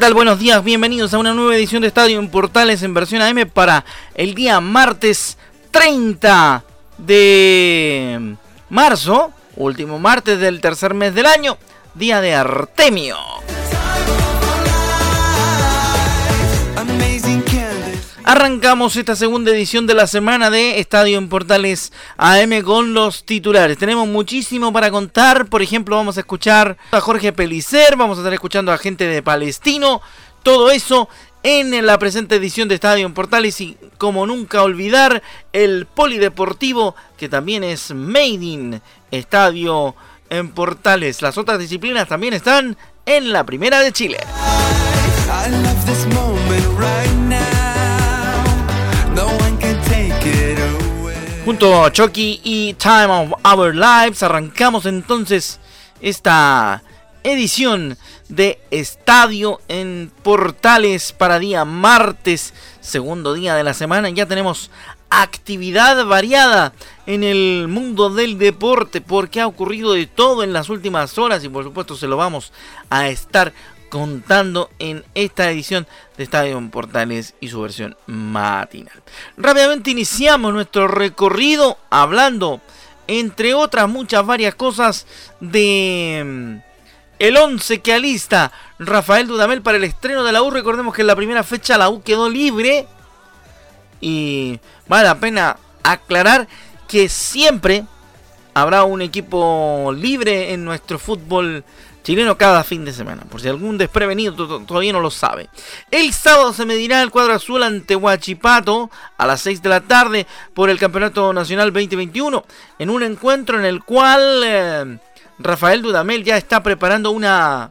Tal? Buenos días, bienvenidos a una nueva edición de Estadio en Portales en versión AM para el día martes 30 de marzo, último martes del tercer mes del año, día de Artemio. Arrancamos esta segunda edición de la semana de Estadio en Portales AM con los titulares. Tenemos muchísimo para contar. Por ejemplo, vamos a escuchar a Jorge Pelicer, vamos a estar escuchando a gente de Palestino. Todo eso en la presente edición de Estadio en Portales y como nunca olvidar el polideportivo que también es Made in Estadio en Portales. Las otras disciplinas también están en la primera de Chile. Junto a Chucky y Time of Our Lives arrancamos entonces esta edición de Estadio en Portales para día martes, segundo día de la semana. Ya tenemos actividad variada en el mundo del deporte porque ha ocurrido de todo en las últimas horas y por supuesto se lo vamos a estar contando en esta edición de Estadio Portales y su versión matinal. Rápidamente iniciamos nuestro recorrido hablando, entre otras muchas varias cosas, de mm, el 11 que alista Rafael Dudamel para el estreno de la U. Recordemos que en la primera fecha la U quedó libre y vale la pena aclarar que siempre habrá un equipo libre en nuestro fútbol chileno cada fin de semana, por si algún desprevenido todavía no lo sabe. El sábado se medirá el cuadro azul ante Huachipato a las 6 de la tarde por el Campeonato Nacional 2021, en un encuentro en el cual eh, Rafael Dudamel ya está preparando una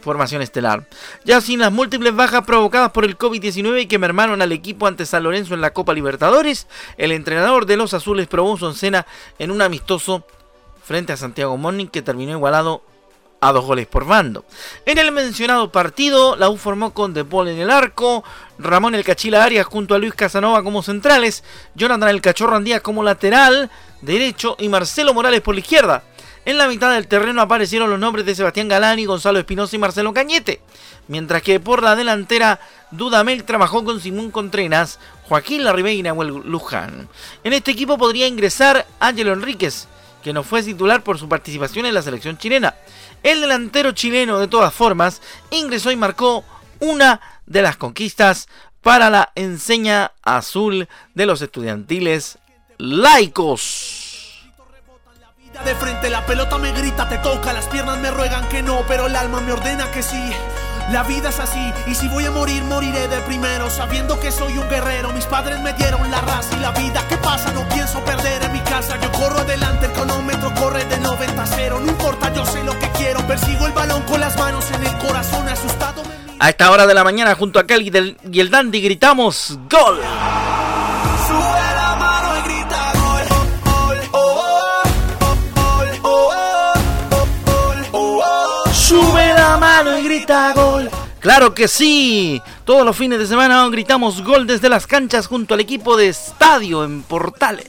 formación estelar. Ya sin las múltiples bajas provocadas por el COVID-19 que mermaron al equipo ante San Lorenzo en la Copa Libertadores, el entrenador de los azules probó su en un amistoso frente a Santiago Morning que terminó igualado a dos goles por bando. En el mencionado partido, la U formó con De Paul en el arco, Ramón el Cachila Arias junto a Luis Casanova como centrales, Jonathan el Cachorro Andía como lateral derecho y Marcelo Morales por la izquierda. En la mitad del terreno aparecieron los nombres de Sebastián Galani, Gonzalo Espinosa y Marcelo Cañete, mientras que por la delantera Dudamel trabajó con Simón Contreras, Joaquín Larribeira y Luján. En este equipo podría ingresar Ángelo Enríquez, que no fue titular por su participación en la selección chilena. El delantero chileno, de todas formas, ingresó y marcó una de las conquistas para la enseña azul de los estudiantiles laicos. De frente la pelota me grita, te toca, las piernas me ruegan que no, pero el alma me ordena que sí. La vida es así, y si voy a morir, moriré de primero, sabiendo que soy un guerrero. Mis padres me dieron la raza y la vida. ¿Qué pasa? No pienso perder en mi casa. Yo corro adelante, el cronómetro corre de 90 a 0. No importa, yo sé lo que quiero. Persigo el balón con las manos en el corazón, asustado. A esta hora de la mañana, junto a Kelly y el Dandy, gritamos: ¡Gol! Y grita gol. Claro que sí. Todos los fines de semana gritamos gol desde las canchas junto al equipo de estadio en Portales.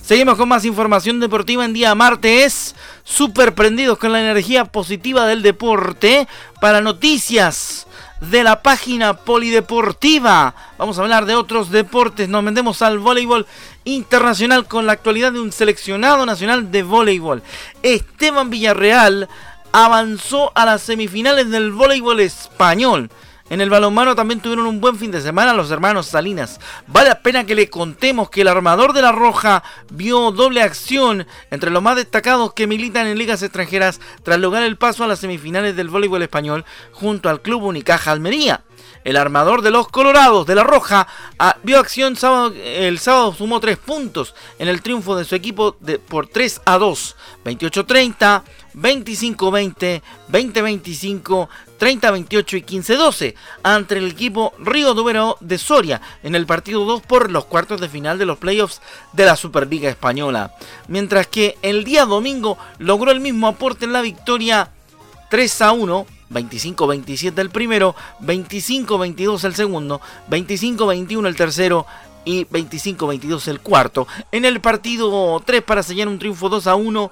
Seguimos con más información deportiva en día martes. Super prendidos con la energía positiva del deporte para noticias de la página polideportiva. Vamos a hablar de otros deportes. Nos metemos al voleibol internacional con la actualidad de un seleccionado nacional de voleibol. Esteban Villarreal avanzó a las semifinales del voleibol español. En el balonmano también tuvieron un buen fin de semana los hermanos Salinas. Vale la pena que le contemos que el armador de la Roja vio doble acción entre los más destacados que militan en ligas extranjeras tras lograr el paso a las semifinales del voleibol español junto al Club Unicaja Almería. El armador de los Colorados de la Roja ah, vio acción sábado, el sábado sumó 3 puntos en el triunfo de su equipo por 3 a 2, 28-30, 25-20, 20-25, 30-28 y 15-12 ante el equipo Río Número de Soria en el partido 2 por los cuartos de final de los playoffs de la Superliga Española. Mientras que el día domingo logró el mismo aporte en la victoria 3 a 1 25-27 el primero, 25-22 el segundo, 25-21 el tercero y 25-22 el cuarto. En el partido 3 para sellar un triunfo 2 a 1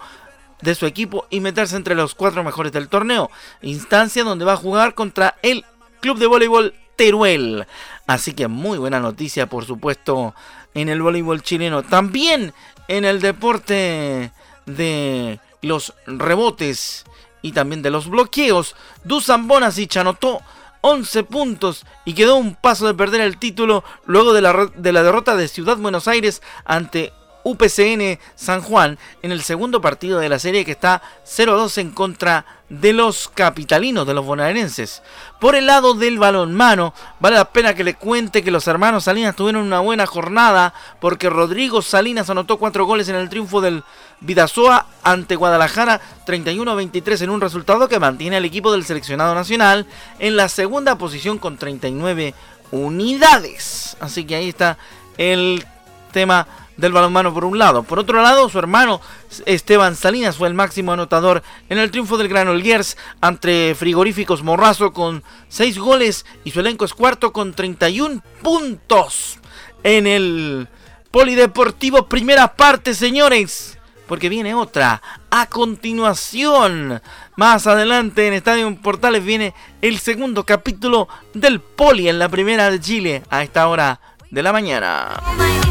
de su equipo y meterse entre los cuatro mejores del torneo. Instancia donde va a jugar contra el Club de Voleibol Teruel. Así que muy buena noticia, por supuesto, en el voleibol chileno. También en el deporte de los rebotes y también de los bloqueos. Dusan Bonasic anotó 11 puntos y quedó un paso de perder el título luego de la, de la derrota de Ciudad Buenos Aires ante UPCN San Juan en el segundo partido de la serie que está 0-2 en contra de los capitalinos, de los bonaerenses. Por el lado del balonmano, vale la pena que le cuente que los hermanos Salinas tuvieron una buena jornada porque Rodrigo Salinas anotó cuatro goles en el triunfo del Vidasoa ante Guadalajara 31-23 en un resultado que mantiene al equipo del seleccionado nacional en la segunda posición con 39 unidades. Así que ahí está el tema del balonmano por un lado. Por otro lado, su hermano Esteban Salinas fue el máximo anotador en el triunfo del Granollers ante Frigoríficos Morrazo con 6 goles y su elenco es cuarto con 31 puntos en el Polideportivo primera parte, señores. Porque viene otra. A continuación, más adelante en Estadio Portales viene el segundo capítulo del Poli en la primera de Chile a esta hora de la mañana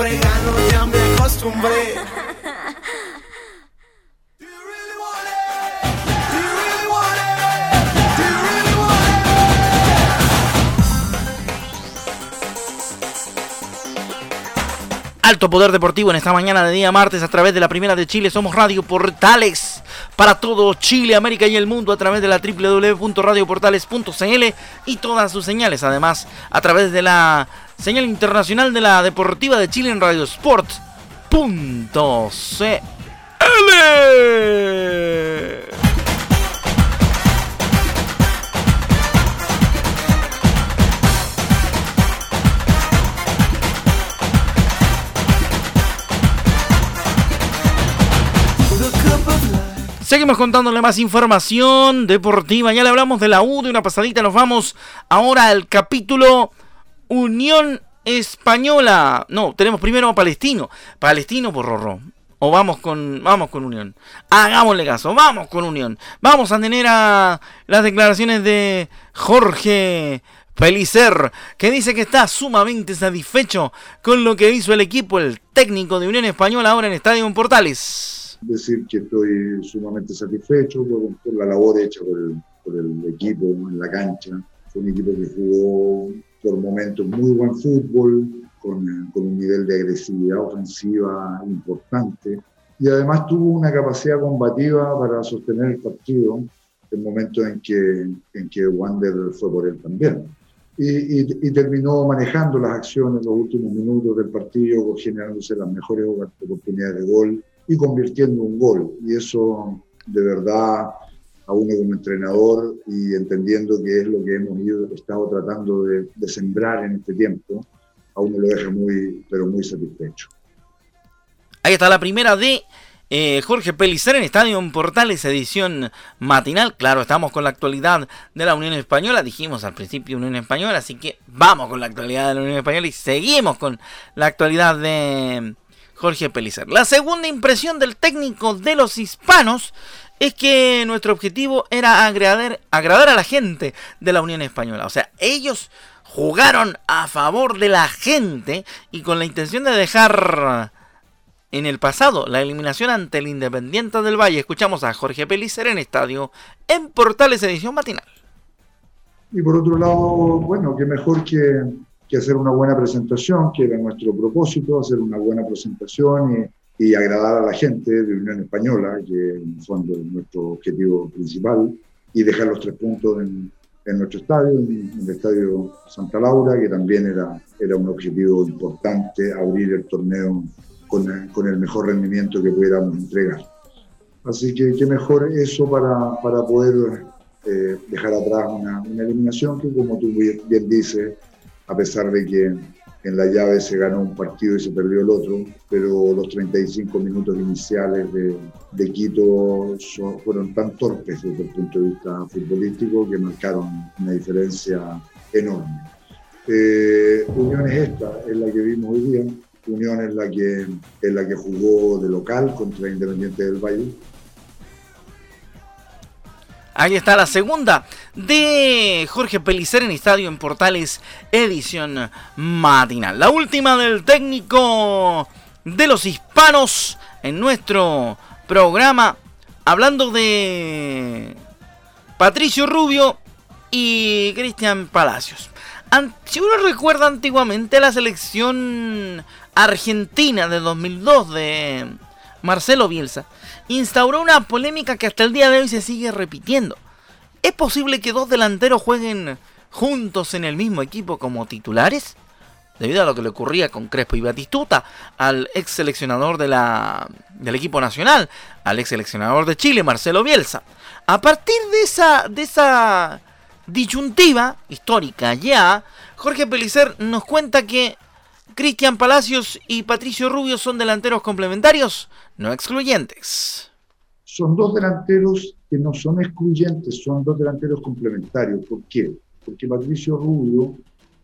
siempre gano, ya me acostumbré. Alto Poder Deportivo en esta mañana de día martes a través de la Primera de Chile. Somos Radio Portales para todo Chile, América y el mundo a través de la www.radioportales.cl y todas sus señales. Además, a través de la señal internacional de la Deportiva de Chile en Radio Sport.cl. Seguimos contándole más información deportiva. Ya le hablamos de la U de una pasadita. Nos vamos ahora al capítulo Unión Española. No, tenemos primero a Palestino. Palestino por Rorro. O vamos con, vamos con Unión. Hagámosle caso, vamos con Unión. Vamos a tener a las declaraciones de Jorge Pelicer, que dice que está sumamente satisfecho con lo que hizo el equipo, el técnico de Unión Española ahora en Estadio Portales decir que estoy sumamente satisfecho por, la labor hecha por el, por el, equipo en la cancha. Fue un equipo que jugó por momentos muy buen fútbol, con, con un nivel de agresividad ofensiva importante y además tuvo una capacidad combativa para sostener el partido en momentos en que, en que Wander fue por él también. Y, y, terminó manejando las acciones en los últimos minutos del partido, generándose las mejores oportunidades de gol y convirtiendo un gol. Y eso de verdad a uno como entrenador y entendiendo que es lo que hemos ido, estado tratando de, sembrar en este tiempo, a uno lo deja muy, pero muy satisfecho. Ahí está la primera de eh, Jorge Pelicer en Estadio Portales, edición matinal. Claro, estamos con la actualidad de la Unión Española. Dijimos al principio Unión Española, así que vamos con la actualidad de la Unión Española y seguimos con la actualidad de Jorge Pelicer. La segunda impresión del técnico de los hispanos es que nuestro objetivo era agradar, a la gente de la Unión Española. O sea, ellos jugaron a favor de la gente y con la intención de dejar en el pasado la eliminación ante el Independiente del Valle. Escuchamos a Jorge Pelicer en estadio en Portales Edición Matinal. Y por otro lado, bueno, que mejor que hacer una buena presentación, que era nuestro propósito, hacer una buena presentación y, y agradar a la gente de Unión Española, que en el fondo es nuestro objetivo principal. y dejar los tres puntos en, en nuestro estadio, en, el estadio Santa Laura, que también era, era un objetivo importante, abrir el torneo con, con el mejor rendimiento que pudiéramos entregar. Así que qué mejor eso para, para poder eh, dejar atrás una, una, eliminación que, como tú bien dices, a pesar de que en la llave se ganó un partido y se perdió el otro, pero los 35 minutos iniciales de, de Quito fueron tan torpes desde el punto de vista futbolístico que marcaron una diferencia enorme. Eh, Unión es esta, es la que vimos hoy día. Unión es la que, es la que jugó de local contra Independiente del Valle Ahí está la segunda de Jorge Pelicer en Estadio en Portales, edición matinal. La última del técnico de los hispanos en nuestro programa, hablando de Patricio Rubio y Cristian Palacios. Si uno recuerda antiguamente la selección argentina de 2002 de Marcelo Bielsa, instauró una polémica que hasta el día de hoy se sigue repitiendo. ¿Es posible que dos delanteros jueguen juntos en el mismo equipo como titulares? Debido a lo que le ocurría con Crespo y Batistuta, al ex seleccionador de la, del equipo nacional, al ex seleccionador de Chile, Marcelo Bielsa. A partir de esa, de esa disyuntiva histórica ya, Jorge Pelicer nos cuenta que Cristian Palacios y Patricio Rubio son delanteros complementarios, no excluyentes. Son dos delanteros que no son excluyentes, son dos delanteros complementarios. ¿Por qué? Porque Patricio Rubio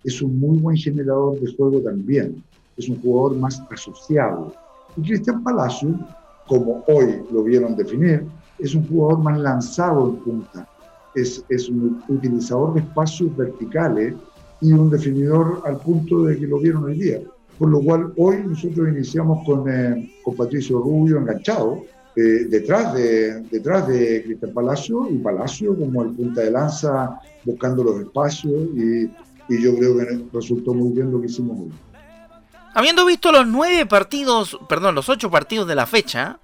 es un muy buen generador de juego también, es un jugador más asociado. Y Cristian Palacios, como hoy lo vieron definir, es un jugador más lanzado en punta, es, es un utilizador de espacios verticales y un definidor al punto de que lo vieron hoy día. Por lo cual hoy nosotros iniciamos con, eh, con Patricio Rubio enganchado, eh, detrás, de, detrás de Cristian Palacio y Palacio como el punta de lanza buscando los espacios y, y yo creo que resultó muy bien lo que hicimos hoy. Habiendo visto los nueve partidos, perdón, los ocho partidos de la fecha,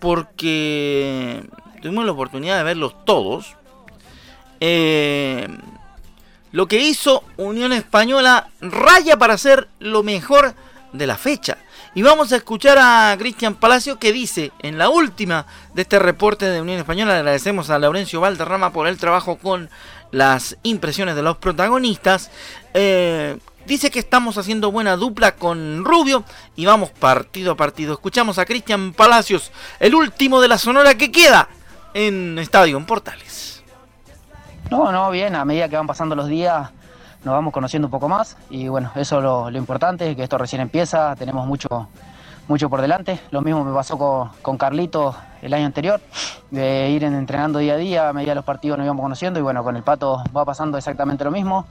porque tuvimos la oportunidad de verlos todos, eh, lo que hizo Unión Española raya para ser lo mejor de la fecha. Y vamos a escuchar a Cristian Palacio que dice en la última de este reporte de Unión Española, agradecemos a Laurencio Valderrama por el trabajo con las impresiones de los protagonistas. Eh, dice que estamos haciendo buena dupla con Rubio y vamos partido a partido. Escuchamos a Cristian Palacios, el último de la Sonora que queda en Estadio en Portales. No, no, bien, a medida que van pasando los días nos vamos conociendo un poco más y bueno, eso es lo, importante, que esto recién empieza, tenemos mucho, mucho por delante. Lo mismo me pasó con, con Carlito el año anterior, de ir entrenando día a día, a medida de los partidos nos íbamos conociendo y bueno, con el Pato va pasando exactamente lo mismo.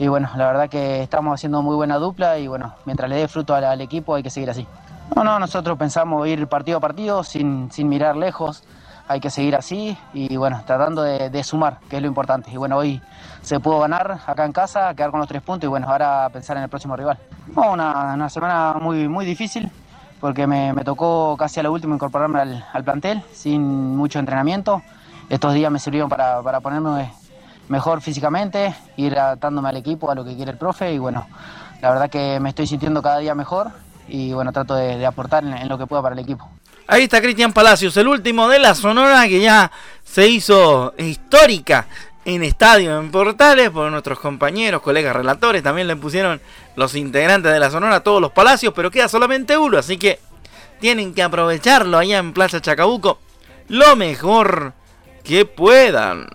Y bueno, la verdad que estamos haciendo muy buena dupla y bueno, mientras le dé fruto al, al equipo hay que seguir así. No, no, nosotros pensamos ir partido a partido sin, sin mirar lejos hay que seguir así y bueno, tratando de, sumar, que es lo importante. Y bueno, hoy se pudo ganar acá en casa, quedar con los tres puntos y bueno, ahora pensar en el próximo rival. una, semana muy, muy difícil porque me, tocó casi a lo último incorporarme al, plantel sin mucho entrenamiento. Estos días me sirvieron para, ponerme mejor físicamente, ir adaptándome al equipo, a lo que quiere el profe y bueno, la verdad que me estoy sintiendo cada día mejor y bueno, trato de, aportar en, lo que pueda para el equipo. Ahí está Cristian Palacios, el último de la Sonora que ya se hizo histórica en estadio, en portales, por nuestros compañeros, colegas relatores. También le pusieron los integrantes de la Sonora a todos los palacios, pero queda solamente uno, así que tienen que aprovecharlo allá en Plaza Chacabuco lo mejor que puedan.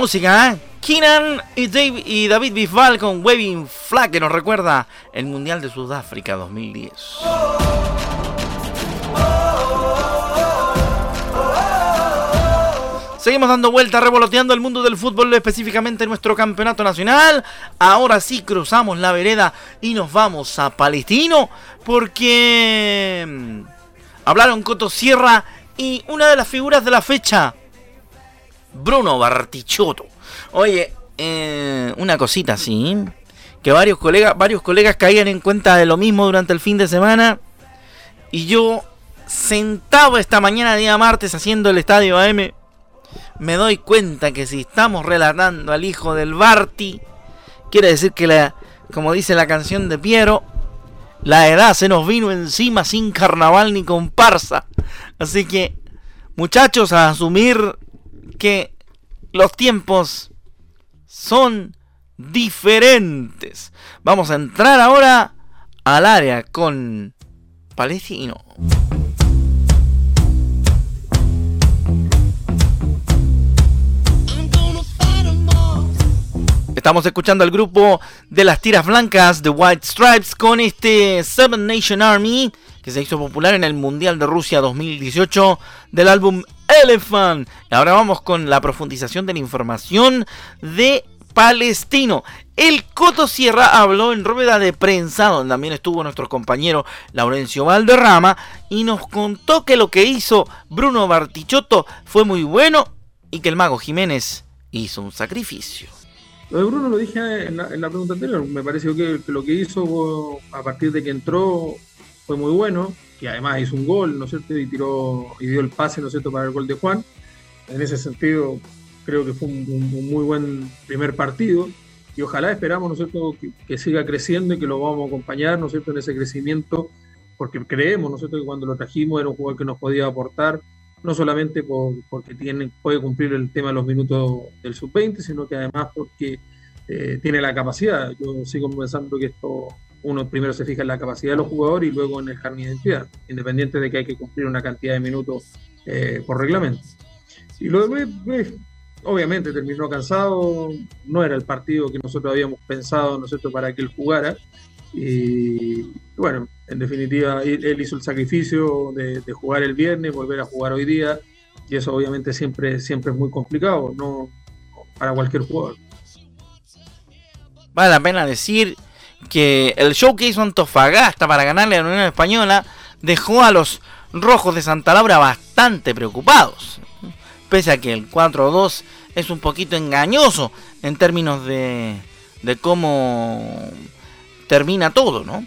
Música, ¿eh? Keenan y, y David Bisbal con Waving Flag que nos recuerda el Mundial de Sudáfrica 2010. Seguimos dando vuelta, revoloteando el mundo del fútbol, específicamente nuestro campeonato nacional. Ahora sí cruzamos la vereda y nos vamos a Palestino porque mm, hablaron Coto Sierra Y una de las figuras de la fecha, Bruno Bartichotto. Oye, eh, una cosita así, que varios colegas, varios colegas caían en cuenta de lo mismo durante el fin de semana. Y yo, sentado esta mañana, día martes, haciendo el estadio AM, me doy cuenta que si estamos relatando al hijo del Barti, quiere decir que, la, como dice la canción de Piero, la edad se nos vino encima sin carnaval ni comparsa. Así que, muchachos, a asumir que los tiempos son diferentes. Vamos a entrar ahora al área con Palestino. Estamos escuchando al grupo de las tiras blancas, The White Stripes, con este Seven Nation Army, que se hizo popular en el Mundial de Rusia 2018 del álbum Elephant. Ahora vamos con la profundización de la información de Palestino. El Coto Sierra habló en rueda de prensa, donde también estuvo nuestro compañero Laurencio Valderrama, y nos contó que lo que hizo Bruno Bartichotto fue muy bueno y que el mago Jiménez hizo un sacrificio. Lo de Bruno lo dije en la, pregunta anterior. Me pareció que, lo que hizo a partir de que entró fue muy bueno, que además hizo un gol, ¿no es cierto? Y tiró y dio el pase, ¿no es cierto?, para el gol de Juan. En ese sentido, creo que fue un, muy buen primer partido. Y ojalá esperamos, ¿no que, siga creciendo y que lo vamos a acompañar, ¿no es cierto?, en ese crecimiento, porque creemos, ¿no que cuando lo trajimos era un jugador que nos podía aportar no solamente porque tiene, puede cumplir el tema de los minutos del sub-20, sino que además porque eh, tiene la capacidad. Yo sigo pensando que esto uno primero se fija en la capacidad de los jugadores y luego en el carnet de identidad, independiente de que hay que cumplir una cantidad de minutos eh, por reglamento. Y lo demás, pues, obviamente terminó cansado, no era el partido que nosotros habíamos pensado, ¿no para que él jugara. Y bueno, en definitiva, él hizo el sacrificio de, jugar el viernes, volver a jugar hoy día, y eso obviamente siempre, siempre es muy complicado, no para cualquier jugador. Vale la pena decir que el show que hizo Antofagasta para ganarle a la Unión Española dejó a los rojos de Santa Laura bastante preocupados. Pese a que el 4-2 es un poquito engañoso en términos de, de cómo termina todo, ¿no?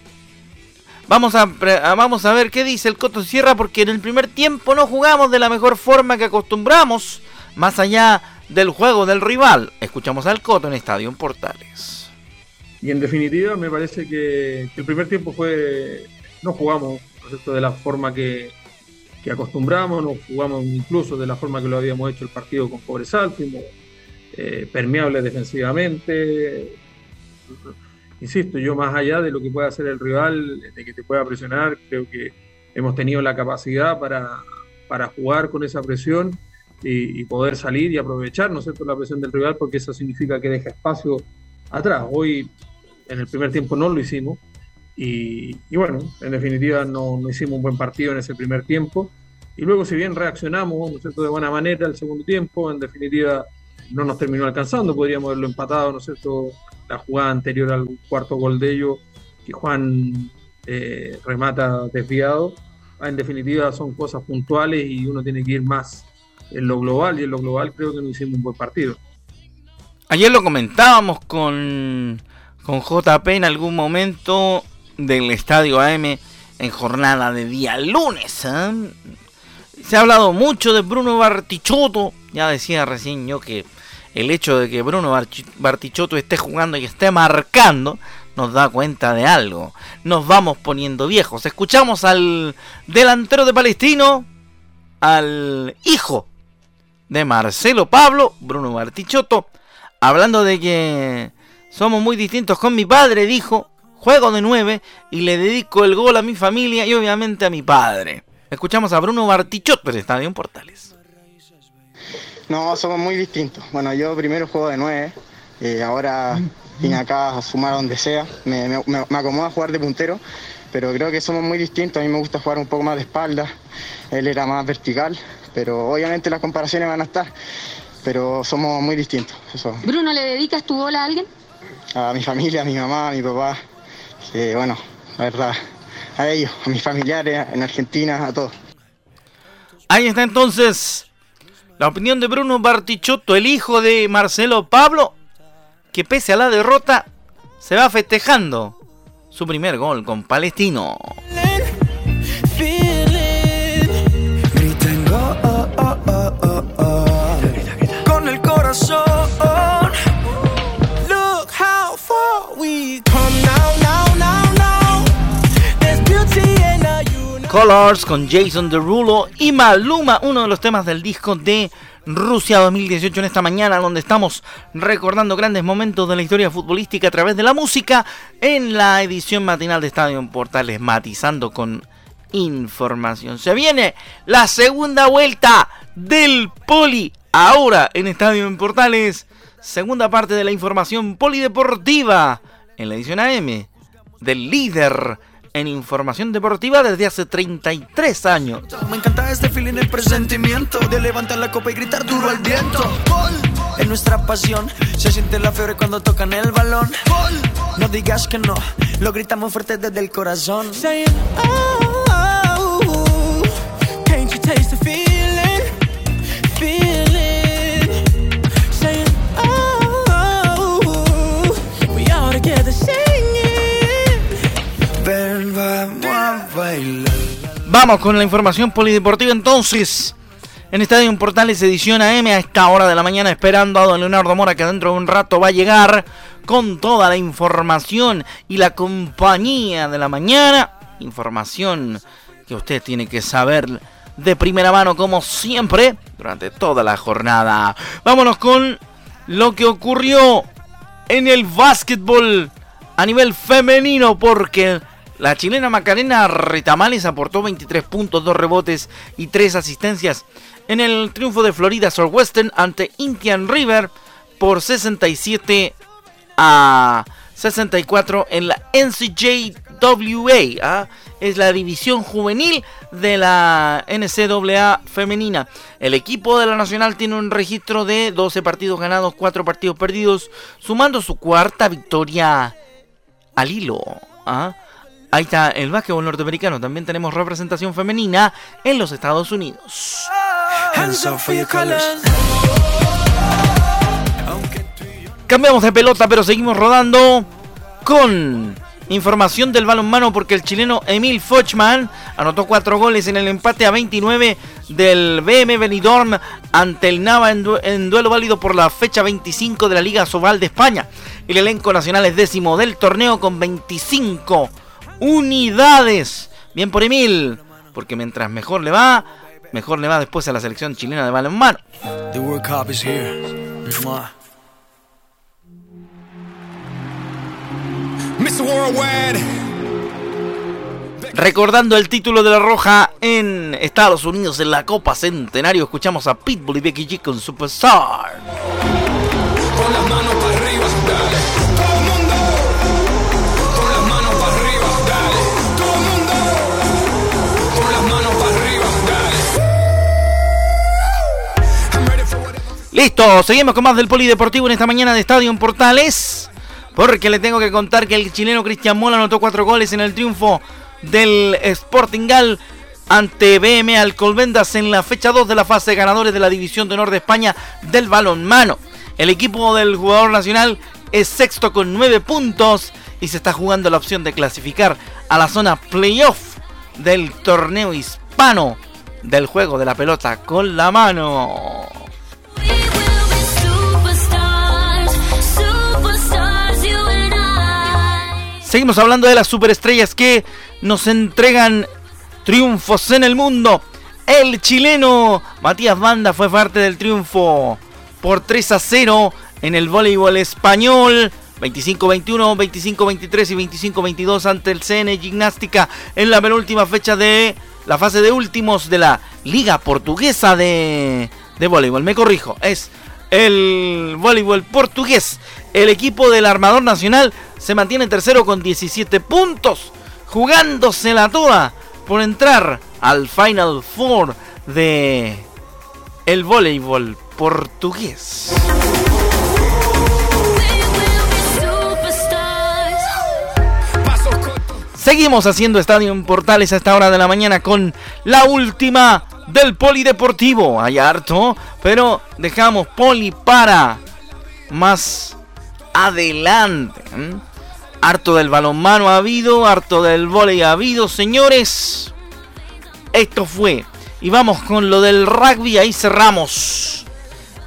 Vamos a, vamos a ver qué dice el Coto Sierra porque en el primer tiempo no jugamos de la mejor forma que acostumbramos, más allá del juego del rival. Escuchamos al Coto en Estadio Portales. Y en definitiva me parece que, el primer tiempo fue, no jugamos de la forma que, que, acostumbramos, no jugamos incluso de la forma que lo habíamos hecho el partido con Pobresal, fuimos eh, permeables defensivamente insisto, yo más allá de lo que pueda hacer el rival, de que te pueda presionar, creo que hemos tenido la capacidad para, para jugar con esa presión y, poder salir y aprovechar, ¿no es cierto?, la presión del rival, porque eso significa que deja espacio atrás. Hoy, en el primer tiempo, no lo hicimos. Y, bueno, en definitiva no, hicimos un buen partido en ese primer tiempo. Y luego, si bien reaccionamos, ¿no es cierto?, de buena manera el segundo tiempo, en definitiva no nos terminó alcanzando, podríamos haberlo empatado, ¿no es cierto?, la jugada anterior al cuarto gol de ellos, que Juan eh, remata desviado. Ah, en definitiva son cosas puntuales y uno tiene que ir más en lo global y en lo global creo que no hicimos un buen partido. Ayer lo comentábamos con, con JP en algún momento del Estadio AM en jornada de día lunes. ¿eh? Se ha hablado mucho de Bruno Bartichotto. Ya decía recién yo que el hecho de que Bruno Bartichotto esté jugando y esté marcando nos da cuenta de algo. Nos vamos poniendo viejos. Escuchamos al delantero de Palestino, al hijo de Marcelo Pablo, Bruno Bartichotto, hablando de que somos muy distintos con mi padre, dijo, juego de nueve y le dedico el gol a mi familia y obviamente a mi padre. Escuchamos a Bruno Bartichotto en Estadio Portales. No, somos muy distintos. Bueno, yo primero juego de nueve, y ahora vine acá a sumar donde sea. Me, me, acomoda jugar de puntero, pero creo que somos muy distintos. A mí me gusta jugar un poco más de espalda, él era más vertical, pero obviamente las comparaciones van a estar, pero somos muy distintos. Eso. Bruno, ¿le dedicas tu gol a alguien? A mi familia, a mi mamá, a mi papá, que bueno, la verdad, a ellos, a mis familiares en Argentina, a todos. Ahí está entonces la opinión de Bruno Bartichotto, el hijo de Marcelo Pablo, que pese a la derrota se va festejando su primer gol con Palestino. Colors con Jason Derulo y Maluma, uno de los temas del disco de Rusia 2018 en esta mañana, donde estamos recordando grandes momentos de la historia futbolística a través de la música en la edición matinal de Estadio en Portales, matizando con información. Se viene la segunda vuelta del Poli, ahora en Estadio en Portales, segunda parte de la información polideportiva en la edición AM del líder en información deportiva desde hace 33 años. Me encanta este feeling, el presentimiento de levantar la copa y gritar duro al viento. Gol. En nuestra pasión se siente la fiebre cuando tocan el balón. Gol. No digas que no, lo gritamos fuerte desde el corazón. Saying, oh, oh, oh. Can't you taste the feeling? Vamos con la información polideportiva entonces. En Estadio Portales edición AM a esta hora de la mañana esperando a don Leonardo Mora que dentro de un rato va a llegar con toda la información y la compañía de la mañana. Información que usted tiene que saber de primera mano como siempre durante toda la jornada. Vámonos con lo que ocurrió en el básquetbol a nivel femenino porque la chilena Macarena Retamales aportó 23 puntos, 2 rebotes y 3 asistencias en el triunfo de Florida Southwestern ante Indian River por 67 a 64 en la NCJWA. ¿ah? Es la división juvenil de la NCAA femenina. El equipo de la Nacional tiene un registro de 12 partidos ganados, 4 partidos perdidos, sumando su cuarta victoria al hilo. ¿ah? Ahí está el básquetbol norteamericano. También tenemos representación femenina en los Estados Unidos. Cambiamos de pelota, pero seguimos rodando con información del balonmano porque el chileno Emil Fochman anotó cuatro goles en el empate a 29 del BM Benidorm ante el Nava en, en duelo válido por la fecha 25 de la Liga Sobal de España. El elenco nacional es décimo del torneo con 25 unidades. Bien por Emil, porque mientras mejor le va, mejor le va después a la selección chilena de balonmano. Recordando el título de la Roja en Estados Unidos en la Copa Centenario, escuchamos a Pitbull y Becky G con Superstar. Con las manos Listo, seguimos con más del Polideportivo en esta mañana de Estadio en Portales. Porque le tengo que contar que el chileno Cristian Mola anotó cuatro goles en el triunfo del Sporting Gal ante BM Alcolbendas en la fecha 2 de la fase de ganadores de la División de Honor de España del balonmano. El equipo del jugador nacional es sexto con 9 puntos y se está jugando la opción de clasificar a la zona playoff del torneo hispano del juego de la pelota con la mano. Seguimos hablando de las superestrellas que nos entregan triunfos en el mundo. El chileno Matías Banda fue parte del triunfo por 3 a 0 en el voleibol español. 25-21, 25-23 y 25-22 ante el CN Gimnástica en la penúltima fecha de la fase de últimos de la Liga Portuguesa de, de Voleibol. Me corrijo, es el voleibol portugués. El equipo del Armador Nacional se mantiene tercero con 17 puntos, jugándosela toda por entrar al Final Four de el voleibol portugués. Seguimos haciendo Estadio en Portales a esta hora de la mañana con la última del polideportivo. Hay harto, pero dejamos poli para más adelante. Harto del balonmano ha habido, harto del volei ha habido, señores. Esto fue. Y vamos con lo del rugby, ahí cerramos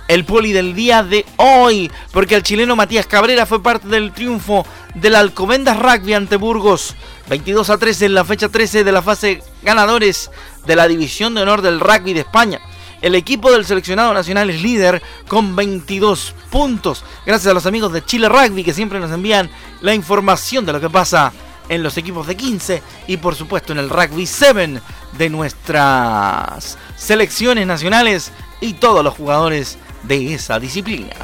el poli del día de hoy, porque el chileno Matías Cabrera fue parte del triunfo del Alcobendas Rugby ante Burgos, 22 a 13 en la fecha 13 de la fase ganadores de la División de Honor del Rugby de España. El equipo del seleccionado nacional es líder con 22 puntos, gracias a los amigos de Chile Rugby que siempre nos envían la información de lo que pasa en los equipos de 15 y por supuesto en el Rugby 7 de nuestras selecciones nacionales y todos los jugadores de esa disciplina.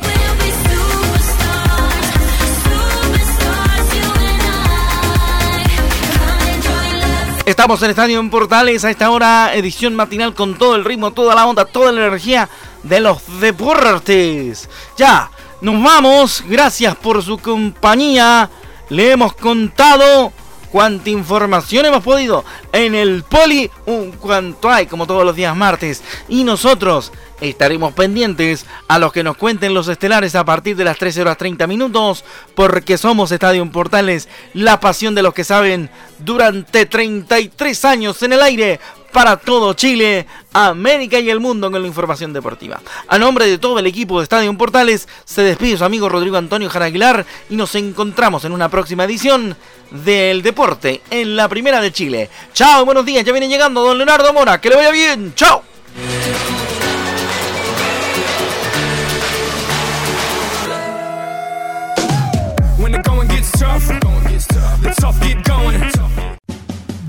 Estamos en Estadio en Portales a esta hora, edición matinal con todo el ritmo, toda la onda, toda la energía de los deportes. Ya, nos vamos, gracias por su compañía. Le hemos contado cuánta información hemos podido en el poli, un cuanto hay como todos los días martes. Y nosotros estaremos pendientes a los que nos cuenten los estelares a partir de las 13 horas 30 minutos, porque somos Estadio Portales, la pasión de los que saben durante 33 años en el aire para todo Chile, América y el mundo con la información deportiva. A nombre de todo el equipo de Estadio Portales, se despide su amigo Rodrigo Antonio Jaraguilar y nos encontramos en una próxima edición del deporte en la primera de Chile. Chao, buenos días, ya viene llegando don Leonardo Mora, que le vaya bien, chao.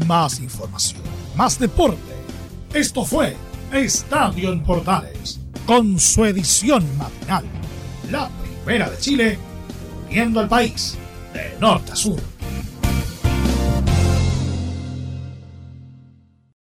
Más información, más deporte. Esto fue Estadio en Portales, con su edición matinal. La primera de Chile, viendo al país de norte a sur.